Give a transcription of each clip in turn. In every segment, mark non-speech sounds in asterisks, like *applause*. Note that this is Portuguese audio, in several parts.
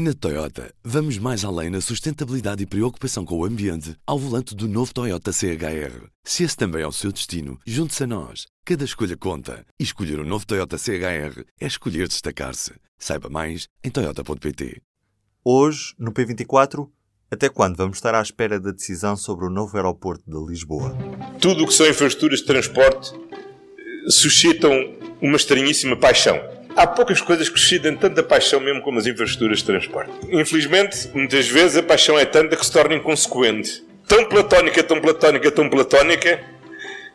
Na Toyota, vamos mais além na sustentabilidade e preocupação com o ambiente ao volante do novo Toyota CHR. Se esse também é o seu destino, junte-se a nós. Cada escolha conta. E escolher o um novo Toyota CHR é escolher destacar-se. Saiba mais em Toyota.pt. Hoje, no P24, até quando vamos estar à espera da decisão sobre o novo aeroporto de Lisboa? Tudo o que são infraestruturas de transporte suscitam uma estranhíssima paixão há poucas coisas que suscitam tanta paixão mesmo como as infraestruturas de transporte. Infelizmente, muitas vezes a paixão é tanta que se torna inconsequente. Tão platónica, tão platónica, tão platónica,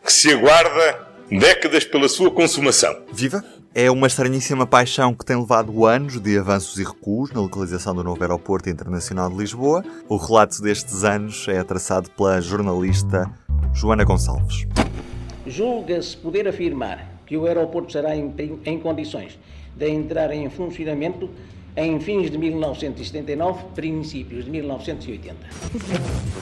que se aguarda décadas pela sua consumação. Viva! É uma estranhíssima paixão que tem levado anos de avanços e recuos na localização do novo Aeroporto Internacional de Lisboa. O relato destes anos é traçado pela jornalista Joana Gonçalves. Julga-se poder afirmar que o aeroporto será em, em condições de entrar em funcionamento em fins de 1979, princípios de 1980.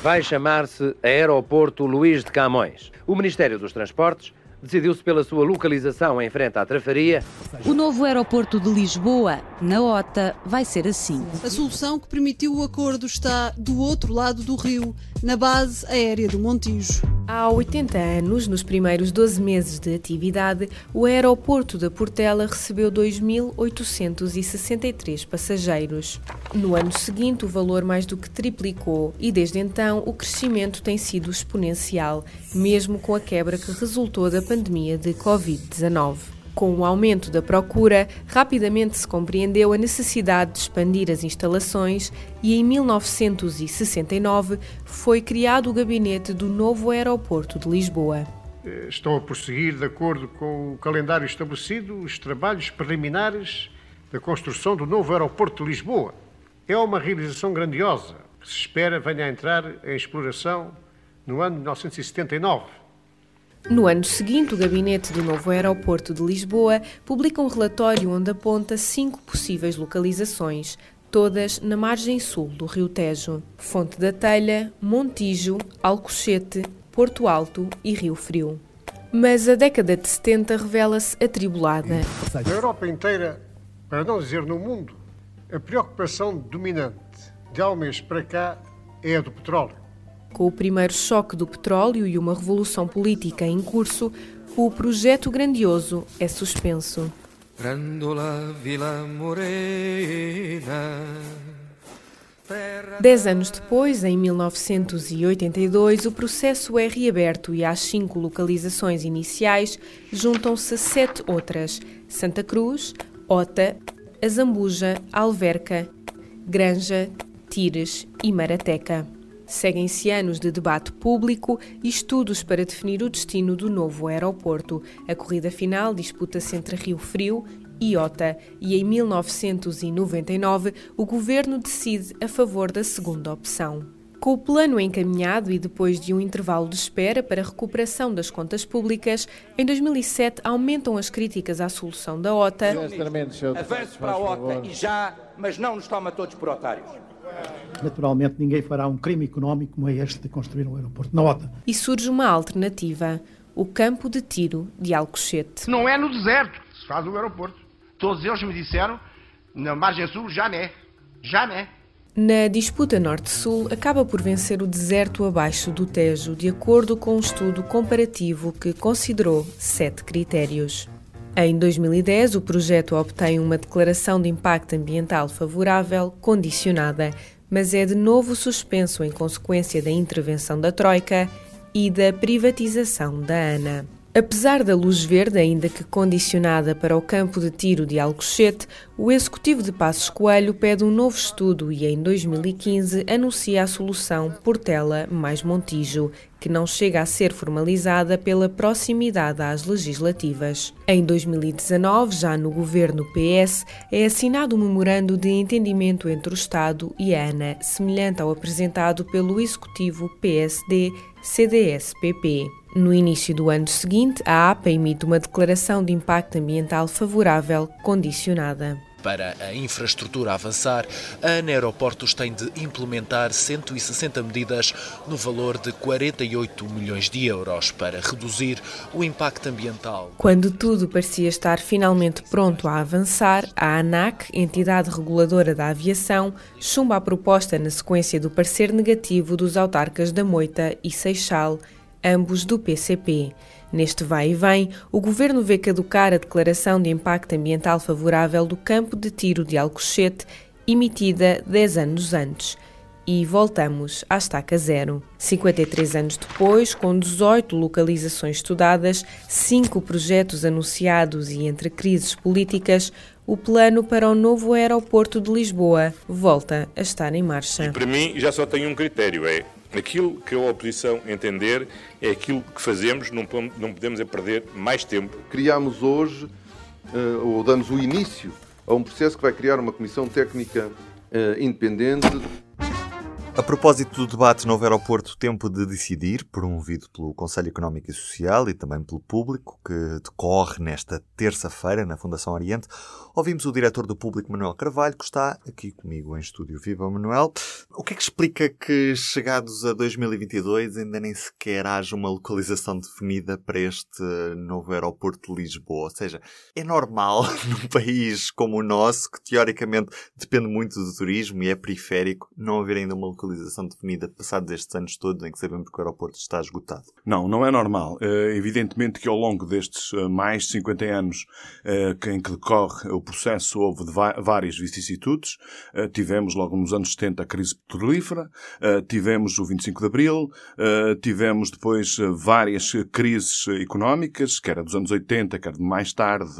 Vai chamar-se Aeroporto Luís de Camões. O Ministério dos Transportes decidiu-se pela sua localização em frente à Trafaria. O novo aeroporto de Lisboa, na OTA, vai ser assim. A solução que permitiu o acordo está do outro lado do rio, na base aérea do Montijo. Há 80 anos, nos primeiros 12 meses de atividade, o aeroporto da Portela recebeu 2.863 passageiros. No ano seguinte, o valor mais do que triplicou e desde então o crescimento tem sido exponencial, mesmo com a quebra que resultou da pandemia de Covid-19. Com o aumento da procura, rapidamente se compreendeu a necessidade de expandir as instalações e em 1969 foi criado o gabinete do novo aeroporto de Lisboa. Estão a prosseguir, de acordo com o calendário estabelecido, os trabalhos preliminares da construção do novo aeroporto de Lisboa. É uma realização grandiosa que se espera venha a entrar em exploração no ano de 1979 no ano seguinte, o gabinete do novo aeroporto de Lisboa publica um relatório onde aponta cinco possíveis localizações, todas na margem sul do Rio Tejo: Fonte da Telha, Montijo, Alcochete, Porto Alto e Rio Frio. Mas a década de 70 revela-se atribulada. Na Europa inteira, para não dizer no mundo, a preocupação dominante de há um mês para cá é a do petróleo. Com o primeiro choque do petróleo e uma revolução política em curso, o projeto grandioso é suspenso. Dez anos depois, em 1982, o processo é reaberto e às cinco localizações iniciais juntam-se sete outras: Santa Cruz, Ota, Azambuja, Alverca, Granja, Tires e Marateca. Seguem-se anos de debate público e estudos para definir o destino do novo aeroporto. A corrida final disputa-se entre Rio Frio e Ota e em 1999 o governo decide a favor da segunda opção. Com o plano encaminhado e depois de um intervalo de espera para a recuperação das contas públicas, em 2007 aumentam as críticas à solução da OTA. Avance para a OTA e já, mas não nos toma todos por otários. Naturalmente, ninguém fará um crime económico como é este de construir um aeroporto na OTA. E surge uma alternativa: o campo de tiro de Alcochete. Não é no deserto que se faz o aeroporto. Todos eles me disseram, na margem sul, já não é. Já não é. Na disputa Norte-Sul, acaba por vencer o deserto abaixo do Tejo, de acordo com um estudo comparativo que considerou sete critérios. Em 2010, o projeto obtém uma declaração de impacto ambiental favorável condicionada, mas é de novo suspenso em consequência da intervenção da Troika e da privatização da ANA. Apesar da luz verde, ainda que condicionada para o campo de tiro de Alcochete, o executivo de Passos Coelho pede um novo estudo e, em 2015, anuncia a solução Portela mais Montijo, que não chega a ser formalizada pela proximidade às legislativas. Em 2019, já no governo PS, é assinado um memorando de entendimento entre o Estado e a ANA, semelhante ao apresentado pelo executivo PSD-CDS-PP. No início do ano seguinte, a APA emite uma declaração de impacto ambiental favorável condicionada. Para a infraestrutura avançar, a Aeroportos tem de implementar 160 medidas no valor de 48 milhões de euros para reduzir o impacto ambiental. Quando tudo parecia estar finalmente pronto a avançar, a ANAC, entidade reguladora da aviação, chumba a proposta na sequência do parecer negativo dos autarcas da Moita e Seixal, ambos do PCP. Neste vai e vem, o governo vê caducar a declaração de impacto ambiental favorável do campo de tiro de Alcochete, emitida 10 anos antes. E voltamos à estaca zero. 53 anos depois, com 18 localizações estudadas, 5 projetos anunciados e entre crises políticas, o plano para o novo aeroporto de Lisboa volta a estar em marcha. E para mim já só tem um critério, é aquilo que a oposição entender é aquilo que fazemos, não, podemos é perder mais tempo. Criamos hoje, uh, ou damos o início a um processo que vai criar uma comissão técnica uh, independente a propósito do debate no aeroporto Tempo de Decidir, promovido pelo Conselho Económico e Social e também pelo público, que decorre nesta terça-feira na Fundação Oriente, ouvimos o diretor do Público, Manuel Carvalho, que está aqui comigo em estúdio. Viva, Manuel. O que é que explica que, chegados a 2022, ainda nem sequer haja uma localização definida para este novo aeroporto de Lisboa? Ou seja, é normal *laughs* num país como o nosso, que teoricamente depende muito do turismo e é periférico, não haver ainda uma localização localização definida passados estes anos todos em que sabemos que o aeroporto está esgotado? Não, não é normal. Uh, evidentemente que ao longo destes uh, mais de 50 anos uh, em que decorre o processo houve várias vicissitudes. tivemos logo nos anos 70 a crise petrolífera, tivemos o 25 de Abril, tivemos depois várias crises económicas, que era dos anos 80, que era de mais tarde,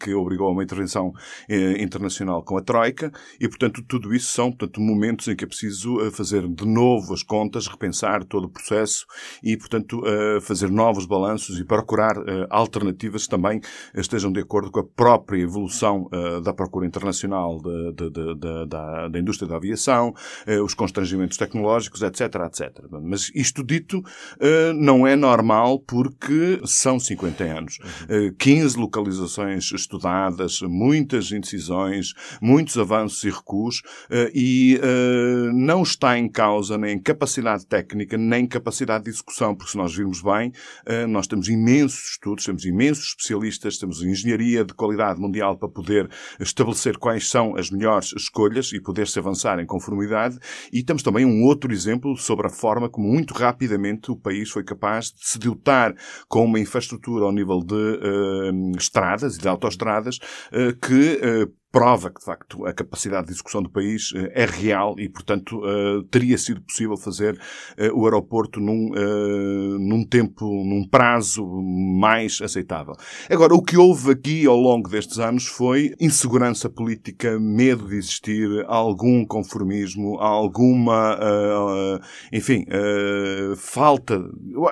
que obrigou a uma intervenção internacional com a Troika, e portanto tudo isso são portanto, momentos em que é preciso fazer fazer de novo as contas, repensar todo o processo e, portanto, uh, fazer novos balanços e procurar uh, alternativas que também estejam de acordo com a própria evolução uh, da procura internacional de, de, de, da, da, indústria da aviação, os constrangimentos tecnológicos, etc, etc. Mas isto dito, não é normal porque são 50 anos. 15 localizações estudadas, muitas indecisões, muitos avanços e recuos e não está em causa nem capacidade técnica, nem capacidade de execução, porque se nós virmos bem, eh, nós temos imensos estudos, temos imensos especialistas, temos engenharia de qualidade mundial para poder estabelecer quais são as melhores escolhas e poder-se avançar em conformidade. E temos também um outro exemplo sobre a forma como muito rapidamente o país foi capaz de se dotar com uma infraestrutura ao nível de uh, estradas e de autoestradas uh, que uh, prova que, de facto, a capacidade de execução do país uh, é real e, portanto, uh, teria sido possível fazer uh, o aeroporto num, num tempo, num prazo mais aceitável. Agora, o que houve aqui ao longo destes anos foi insegurança política, medo de existir, algum conformismo, alguma, enfim, falta.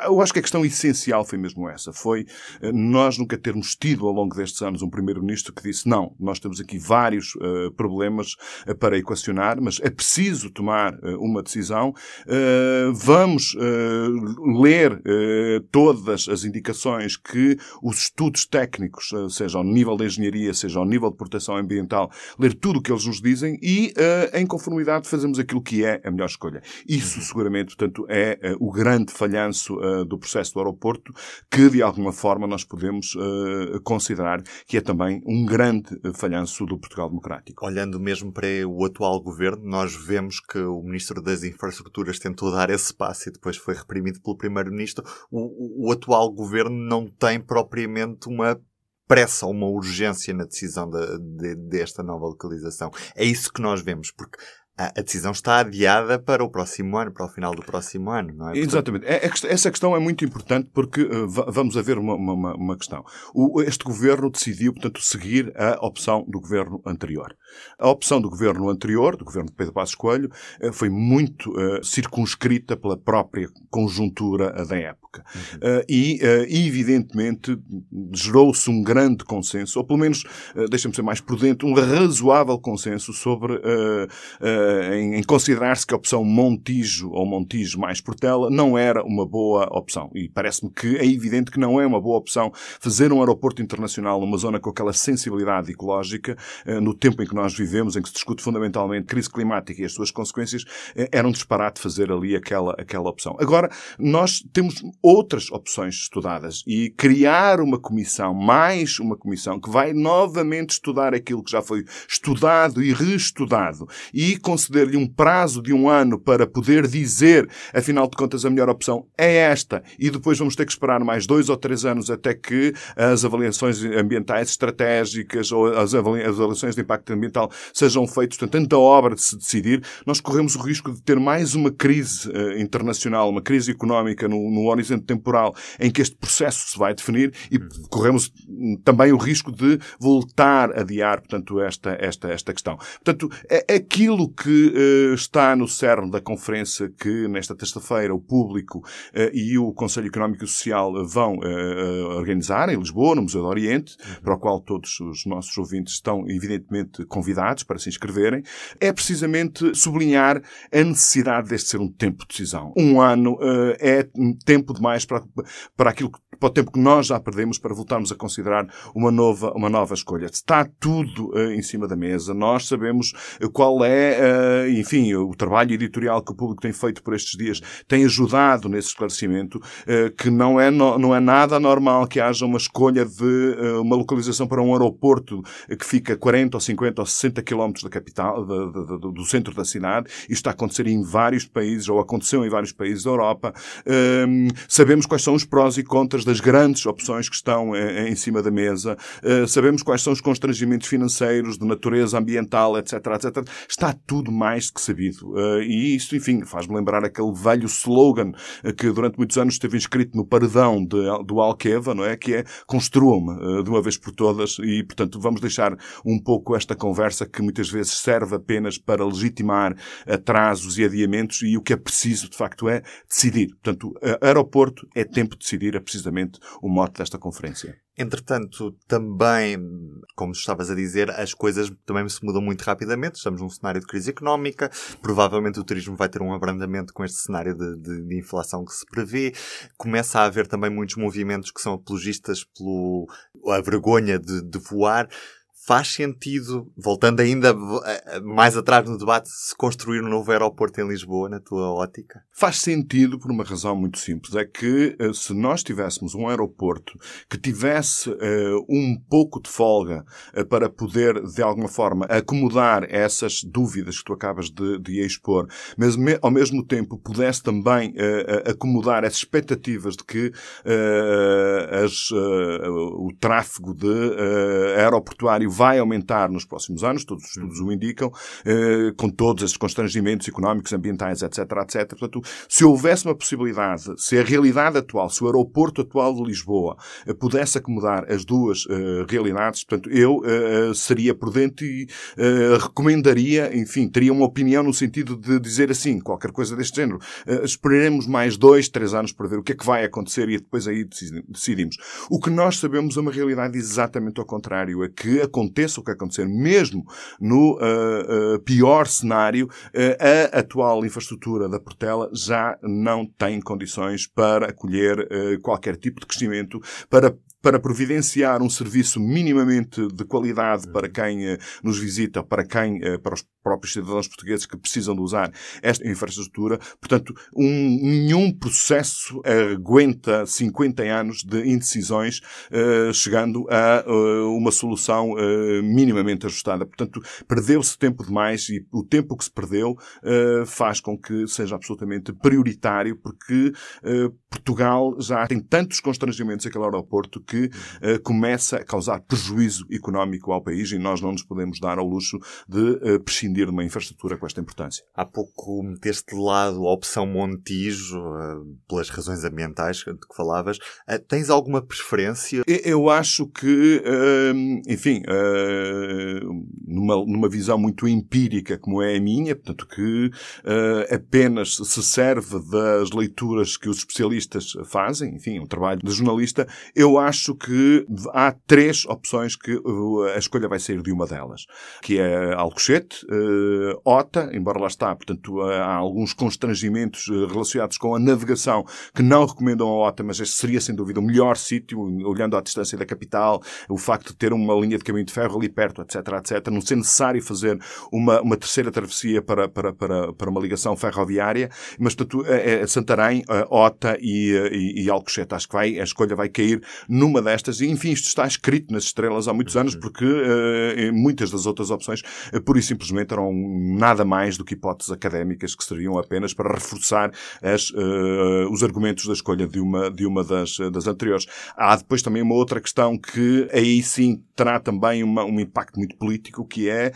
Eu acho que a questão essencial foi mesmo essa. Foi nós nunca termos tido ao longo destes anos um primeiro-ministro que disse não, nós temos aqui vários uh, problemas uh, para equacionar, mas é preciso tomar uh, uma decisão. vamos ler todas as indicações que os estudos técnicos, seja ao nível da engenharia, seja ao nível de proteção ambiental, ler tudo o que eles nos dizem e, em conformidade, fazemos aquilo que é a melhor escolha. Isso, uhum. seguramente, portanto, é o grande falhanço do processo do aeroporto que, de alguma forma, nós podemos considerar que é também um grande falhanço do Portugal Democrático. Olhando mesmo para o atual governo, nós vemos que o Ministro das Infraestruturas tentou dar esse passo e depois foi reprimido pelo Primeiro-Ministro. O, o, atual governo não tem propriamente uma pressa ou uma urgência na decisão de, de, desta nova localização. É isso que nós vemos, porque a decisão está adiada para o próximo ano, para o final do próximo ano, não é? Exatamente. É, é essa questão é muito importante porque uh, vamos a ver uma, uma, uma questão. Este governo decidiu, portanto, seguir a opção do governo anterior. A opção do governo anterior, do governo de Pedro Passos Coelho, uh, foi muito uh, circunscrita pela própria conjuntura da época. Uhum. e, evidentemente, gerou-se um grande consenso, ou pelo menos, deixa-me ser mais prudente, um razoável consenso sobre uh, em, em considerar-se que a opção Montijo ou Montijo mais Portela não era uma boa opção. E parece-me que é evidente que não é uma boa opção fazer um aeroporto internacional numa zona com aquela sensibilidade ecológica, uh, no tempo em que nós vivemos, em que se discute fundamentalmente crise climática e as suas consequências, uh, era um disparate fazer ali aquela, aquela opção. Agora, nós temos outras opções estudadas e criar uma comissão, mais uma comissão, que vai novamente estudar aquilo que já foi estudado e reestudado e conceder-lhe um prazo de um ano para poder dizer, afinal de contas, a melhor opção é esta e depois vamos ter que esperar mais dois ou três anos até que as avaliações ambientais estratégicas ou as avaliações de impacto ambiental sejam feitas. Portanto, tanta obra de se decidir, nós corremos o risco de ter mais uma crise uh, internacional, uma crise económica no, no horizonte temporal em que este processo se vai definir e corremos também o risco de voltar a adiar, portanto, esta, esta, esta questão. Portanto, é aquilo que uh, está no cerne da conferência que, nesta terça-feira, o público uh, e o Conselho Económico e Social vão uh, organizar em Lisboa, no Museu do Oriente, para o qual todos os nossos ouvintes estão, evidentemente, convidados para se inscreverem, é precisamente sublinhar a necessidade deste ser um tempo de decisão. Um ano é tempo demais para, para aquilo que para o tempo que nós já perdemos para voltarmos a considerar uma nova, uma nova escolha. Está tudo uh, em cima da mesa. Nós sabemos qual é, uh, enfim, o trabalho editorial que o público tem feito por estes dias tem ajudado nesse esclarecimento, que não é, no, não é nada normal que haja uma escolha de uma localização para um aeroporto que fica 40 ou 50 ou 60 quilómetros da capital, de, de, de, do centro da cidade. Isto está a acontecer em vários países, ou aconteceu em vários países da Europa. Ehm, sabemos quais são os prós e contras das grandes opções que estão eh, em cima da mesa. Eh, sabemos quais são os constrangimentos financeiros, de natureza ambiental, etc, etc. Está tudo mais do que sabido. Eh, e isso, enfim, faz-me lembrar aquele velho slogan que durante muitos anos esteve inscrito no paredão de, do Alqueva, não é? Que é construam-me de uma vez por todas e, portanto, vamos deixar um pouco esta conversa que muitas vezes serve apenas para legitimar atrasos e adiamentos e o que é preciso, de facto, é decidir. Portanto, aeroporto é tempo de decidir, é precisamente o mote desta conferência. Entretanto, também, como estavas a dizer, as coisas também se mudam muito rapidamente. Estamos num cenário de crise económica. Provavelmente o turismo vai ter um abrandamento com este cenário de, de, de inflação que se prevê. Começa a haver também muitos movimentos que são apologistas pela vergonha de, de voar faz sentido, voltando ainda mais atrás no debate, se construir um novo aeroporto em Lisboa, na tua ótica? Faz sentido por uma razão muito simples. É que eh, se nós tivéssemos um aeroporto que tivesse uh, um pouco de folga uh, para poder, de alguma forma, acomodar essas dúvidas que tu acabas de, de expor, mas me, ao mesmo tempo pudesse também uh, acomodar as expectativas de que as, o tráfego de aeroportuário vai aumentar nos próximos anos, todos os estudos o indicam, eh, com todos esses constrangimentos económicos, ambientais, etc, etc. Portanto, se houvesse uma possibilidade, se a realidade atual, se o aeroporto atual de Lisboa eh, pudesse acomodar as duas eh, realidades, portanto, eu seria prudente e recomendaria, enfim, teria uma opinião no sentido de dizer assim, qualquer coisa deste género. Esperaremos mais dois, três anos para ver o que é que vai acontecer e depois aí decidimos. O que nós sabemos é uma realidade exatamente ao contrário, é que a aconteça o que acontecer, mesmo no uh, uh, pior cenário, uh, a atual infraestrutura da Portela já não tem condições para acolher qualquer tipo de crescimento, para para providenciar um serviço minimamente de qualidade para quem nos visita, para quem, para os próprios cidadãos portugueses que precisam de usar esta infraestrutura. Portanto, um, nenhum processo aguenta 50 anos de indecisões, uh, chegando a uh, uma solução uh, minimamente ajustada. Portanto, perdeu-se tempo demais e o tempo que se perdeu faz com que seja absolutamente prioritário, porque Portugal já tem tantos constrangimentos aquele aeroporto que começa a causar prejuízo económico ao país e nós não nos podemos dar ao luxo de prescindir prescindir de uma infraestrutura com esta importância. Há pouco meteste de lado a opção Montijo, uh, pelas razões ambientais de que falavas. Uh, tens alguma preferência? Eu acho que, uh, enfim, numa, numa visão muito empírica como é a minha, portanto que apenas se serve das leituras que os especialistas fazem, enfim, um trabalho de jornalista, eu acho que há três opções que a escolha vai sair de uma delas, que é Alcochete, uh, OTA, embora lá está, portanto, há alguns constrangimentos relacionados com a navegação que não recomendam a OTA, mas este seria sem dúvida o melhor sítio, olhando à distância da capital, o facto de ter uma linha de caminho de ferro ali perto, etc, etc, não ser necessário fazer uma, uma terceira travessia para, para, para, para uma ligação ferroviária, mas portanto, é, Santarém, OTA e, e, e Alcochete. Acho que vai, a escolha vai cair numa destas, e enfim, isto está escrito nas estrelas há muitos anos, porque uh, muitas das outras opções, uh, pura e simplesmente, eram nada mais do que hipóteses académicas que serviam apenas para reforçar as, uh, os argumentos da escolha de uma, de uma das, das anteriores. Há depois também uma outra questão que aí sim terá também uma, um impacto muito político, que é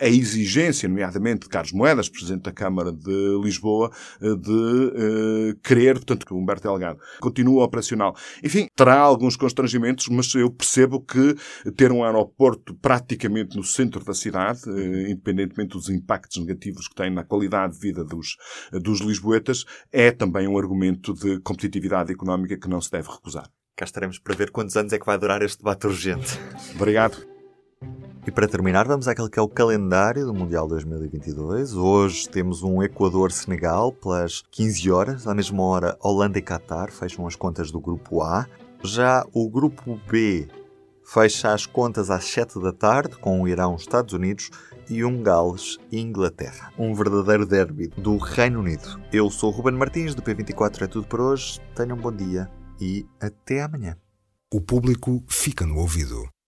a exigência, nomeadamente de Carlos Moedas, Presidente da Câmara de Lisboa, de querer, portanto, que Humberto Delgado continue operacional. Enfim, terá alguns constrangimentos, mas eu percebo que ter um aeroporto praticamente no centro da cidade, eh, independentemente dos impactos negativos que tem na qualidade de vida dos, dos lisboetas, é também um argumento de competitividade económica que não se deve recusar. Cá estaremos para ver quantos anos é que vai durar este debate urgente. Obrigado. E para terminar, vamos àquele que é o calendário do Mundial 2022. Hoje temos um Equador-Senegal pelas 15 horas. À mesma hora, Holanda e Qatar fecham as contas do grupo A. Já o grupo B fecha as contas às 7 da tarde com o Irão, Estados Unidos e um Gales Inglaterra. Um verdadeiro derby do Reino Unido. Eu sou o Ruben Martins, do P24 é tudo por hoje. Tenham um bom dia e até amanhã. O público fica no ouvido.